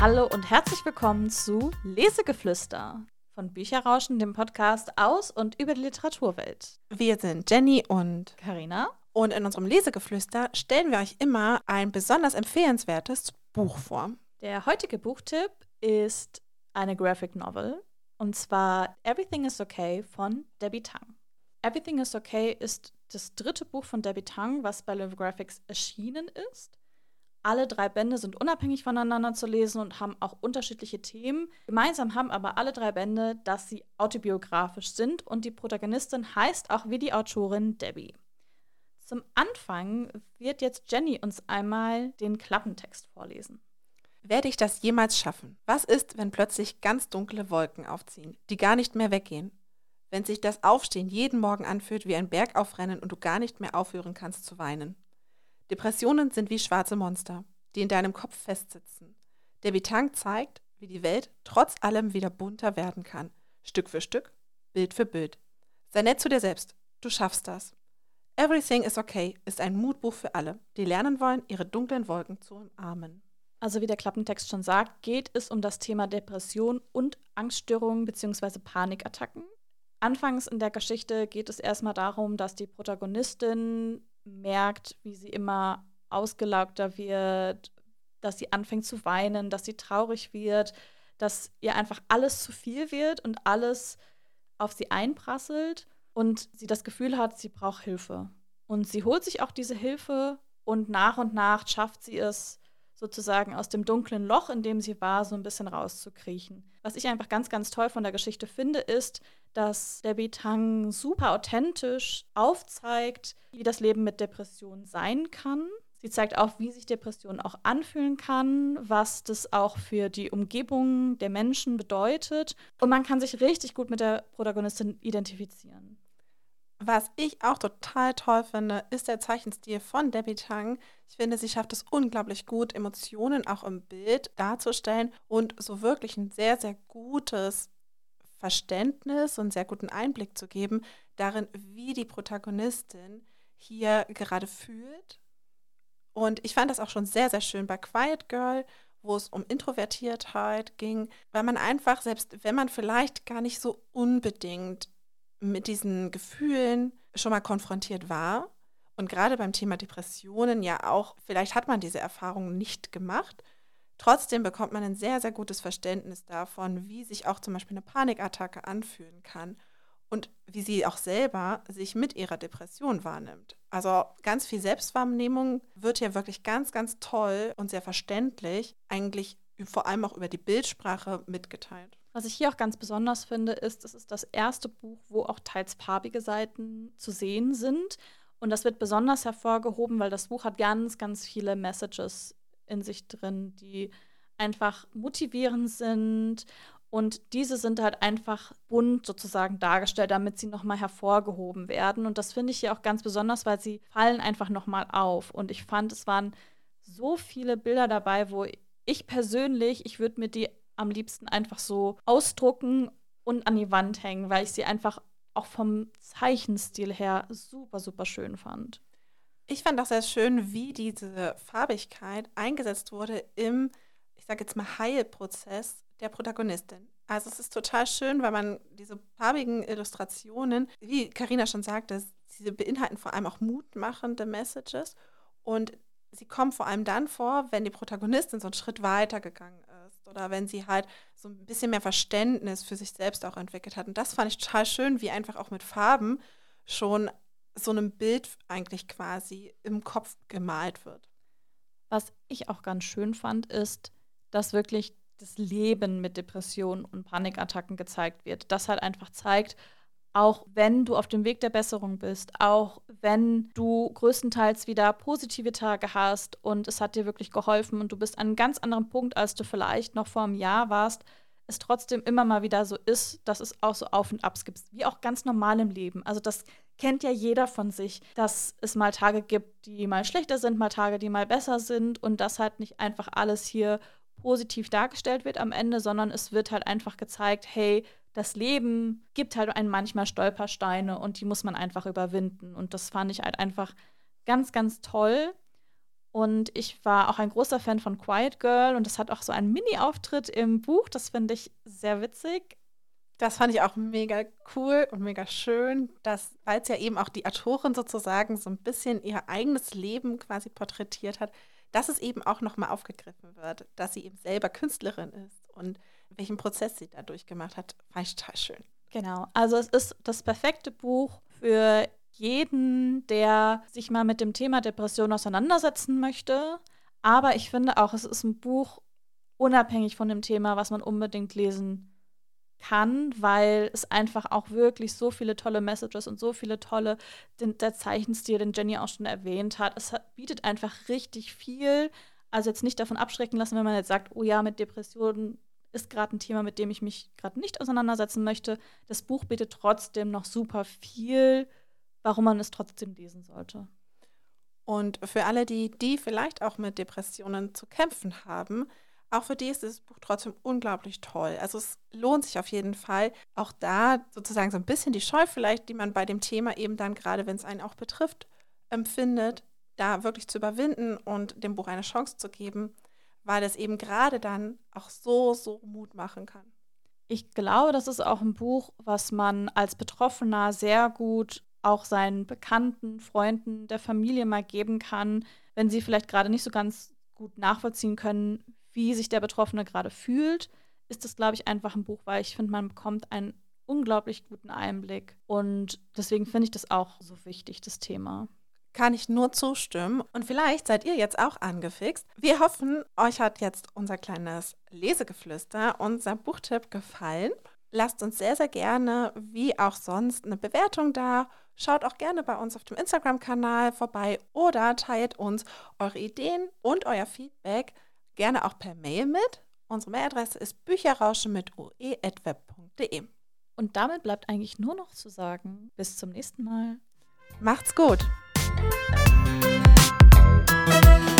Hallo und herzlich willkommen zu Lesegeflüster von Bücherrauschen, dem Podcast aus und über die Literaturwelt. Wir sind Jenny und Karina. Und in unserem Lesegeflüster stellen wir euch immer ein besonders empfehlenswertes Buch vor. Der heutige Buchtipp ist eine Graphic Novel und zwar Everything is Okay von Debbie Tang. Everything is Okay ist das dritte Buch von Debbie Tang, was bei Live Graphics erschienen ist. Alle drei Bände sind unabhängig voneinander zu lesen und haben auch unterschiedliche Themen. Gemeinsam haben aber alle drei Bände, dass sie autobiografisch sind und die Protagonistin heißt auch wie die Autorin Debbie. Zum Anfang wird jetzt Jenny uns einmal den Klappentext vorlesen. Werde ich das jemals schaffen? Was ist, wenn plötzlich ganz dunkle Wolken aufziehen, die gar nicht mehr weggehen? Wenn sich das Aufstehen jeden Morgen anfühlt wie ein Bergaufrennen und du gar nicht mehr aufhören kannst zu weinen? Depressionen sind wie schwarze Monster, die in deinem Kopf festsitzen. Der Bitang zeigt, wie die Welt trotz allem wieder bunter werden kann. Stück für Stück, Bild für Bild. Sei nett zu dir selbst. Du schaffst das. Everything is Okay ist ein Mutbuch für alle, die lernen wollen, ihre dunklen Wolken zu umarmen. Also wie der Klappentext schon sagt, geht es um das Thema Depression und Angststörungen bzw. Panikattacken. Anfangs in der Geschichte geht es erstmal darum, dass die Protagonistin merkt, wie sie immer ausgelaugter wird, dass sie anfängt zu weinen, dass sie traurig wird, dass ihr einfach alles zu viel wird und alles auf sie einprasselt und sie das Gefühl hat, sie braucht Hilfe. Und sie holt sich auch diese Hilfe und nach und nach schafft sie es, sozusagen aus dem dunklen Loch, in dem sie war, so ein bisschen rauszukriechen. Was ich einfach ganz, ganz toll von der Geschichte finde, ist, dass Debbie Tang super authentisch aufzeigt, wie das Leben mit Depressionen sein kann. Sie zeigt auch, wie sich Depression auch anfühlen kann, was das auch für die Umgebung der Menschen bedeutet. Und man kann sich richtig gut mit der Protagonistin identifizieren. Was ich auch total toll finde, ist der Zeichenstil von Debbie Tang. Ich finde, sie schafft es unglaublich gut, Emotionen auch im Bild darzustellen und so wirklich ein sehr, sehr gutes Verständnis und sehr guten Einblick zu geben darin, wie die Protagonistin hier gerade fühlt. Und ich fand das auch schon sehr, sehr schön bei Quiet Girl, wo es um Introvertiertheit ging, weil man einfach, selbst wenn man vielleicht gar nicht so unbedingt mit diesen Gefühlen schon mal konfrontiert war und gerade beim Thema Depressionen ja auch, vielleicht hat man diese Erfahrung nicht gemacht, trotzdem bekommt man ein sehr, sehr gutes Verständnis davon, wie sich auch zum Beispiel eine Panikattacke anfühlen kann und wie sie auch selber sich mit ihrer Depression wahrnimmt. Also ganz viel Selbstwahrnehmung wird hier wirklich ganz, ganz toll und sehr verständlich eigentlich vor allem auch über die Bildsprache mitgeteilt. Was ich hier auch ganz besonders finde, ist, es ist das erste Buch, wo auch teils farbige Seiten zu sehen sind. Und das wird besonders hervorgehoben, weil das Buch hat ganz, ganz viele Messages in sich drin, die einfach motivierend sind. Und diese sind halt einfach bunt sozusagen dargestellt, damit sie nochmal hervorgehoben werden. Und das finde ich hier auch ganz besonders, weil sie fallen einfach nochmal auf. Und ich fand, es waren so viele Bilder dabei, wo ich persönlich, ich würde mir die am liebsten einfach so ausdrucken und an die Wand hängen, weil ich sie einfach auch vom Zeichenstil her super, super schön fand. Ich fand auch sehr schön, wie diese Farbigkeit eingesetzt wurde im, ich sage jetzt mal, Heilprozess der Protagonistin. Also es ist total schön, weil man diese farbigen Illustrationen, wie Karina schon sagte, sie beinhalten vor allem auch mutmachende Messages und sie kommen vor allem dann vor, wenn die Protagonistin so einen Schritt weiter gegangen oder wenn sie halt so ein bisschen mehr Verständnis für sich selbst auch entwickelt hat. Und das fand ich total schön, wie einfach auch mit Farben schon so einem Bild eigentlich quasi im Kopf gemalt wird. Was ich auch ganz schön fand, ist, dass wirklich das Leben mit Depressionen und Panikattacken gezeigt wird. Das halt einfach zeigt, auch wenn du auf dem Weg der Besserung bist, auch wenn du größtenteils wieder positive Tage hast und es hat dir wirklich geholfen und du bist an einem ganz anderen Punkt, als du vielleicht noch vor einem Jahr warst, es trotzdem immer mal wieder so ist, dass es auch so Auf und Abs gibt, wie auch ganz normal im Leben. Also das kennt ja jeder von sich, dass es mal Tage gibt, die mal schlechter sind, mal Tage, die mal besser sind und dass halt nicht einfach alles hier positiv dargestellt wird am Ende, sondern es wird halt einfach gezeigt, hey, das Leben gibt halt einen manchmal Stolpersteine und die muss man einfach überwinden. Und das fand ich halt einfach ganz, ganz toll. Und ich war auch ein großer Fan von Quiet Girl und das hat auch so einen Mini-Auftritt im Buch. Das finde ich sehr witzig. Das fand ich auch mega cool und mega schön, dass, weil es ja eben auch die Autorin sozusagen so ein bisschen ihr eigenes Leben quasi porträtiert hat, dass es eben auch nochmal aufgegriffen wird, dass sie eben selber Künstlerin ist und welchen Prozess sie da durchgemacht hat, fand ich total schön. Genau, also es ist das perfekte Buch für jeden, der sich mal mit dem Thema Depression auseinandersetzen möchte. Aber ich finde auch, es ist ein Buch unabhängig von dem Thema, was man unbedingt lesen kann, weil es einfach auch wirklich so viele tolle Messages und so viele tolle, den, der Zeichenstil, den Jenny auch schon erwähnt hat. Es hat, bietet einfach richtig viel. Also jetzt nicht davon abschrecken lassen, wenn man jetzt sagt, oh ja, mit Depressionen ist gerade ein Thema, mit dem ich mich gerade nicht auseinandersetzen möchte. Das Buch bietet trotzdem noch super viel, warum man es trotzdem lesen sollte. Und für alle die, die vielleicht auch mit Depressionen zu kämpfen haben, auch für die ist dieses Buch trotzdem unglaublich toll. Also es lohnt sich auf jeden Fall, auch da sozusagen so ein bisschen die Scheu vielleicht, die man bei dem Thema eben dann gerade, wenn es einen auch betrifft, empfindet, da wirklich zu überwinden und dem Buch eine Chance zu geben weil es eben gerade dann auch so, so Mut machen kann. Ich glaube, das ist auch ein Buch, was man als Betroffener sehr gut auch seinen Bekannten, Freunden, der Familie mal geben kann, wenn sie vielleicht gerade nicht so ganz gut nachvollziehen können, wie sich der Betroffene gerade fühlt, ist das, glaube ich, einfach ein Buch, weil ich finde, man bekommt einen unglaublich guten Einblick. Und deswegen finde ich das auch so wichtig, das Thema kann ich nur zustimmen. Und vielleicht seid ihr jetzt auch angefixt. Wir hoffen, euch hat jetzt unser kleines Lesegeflüster, unser Buchtipp gefallen. Lasst uns sehr, sehr gerne, wie auch sonst, eine Bewertung da. Schaut auch gerne bei uns auf dem Instagram-Kanal vorbei oder teilt uns eure Ideen und euer Feedback gerne auch per Mail mit. Unsere Mailadresse ist bücherrauschen mit ue.web.de. Und damit bleibt eigentlich nur noch zu sagen, bis zum nächsten Mal. Macht's gut! Thank you.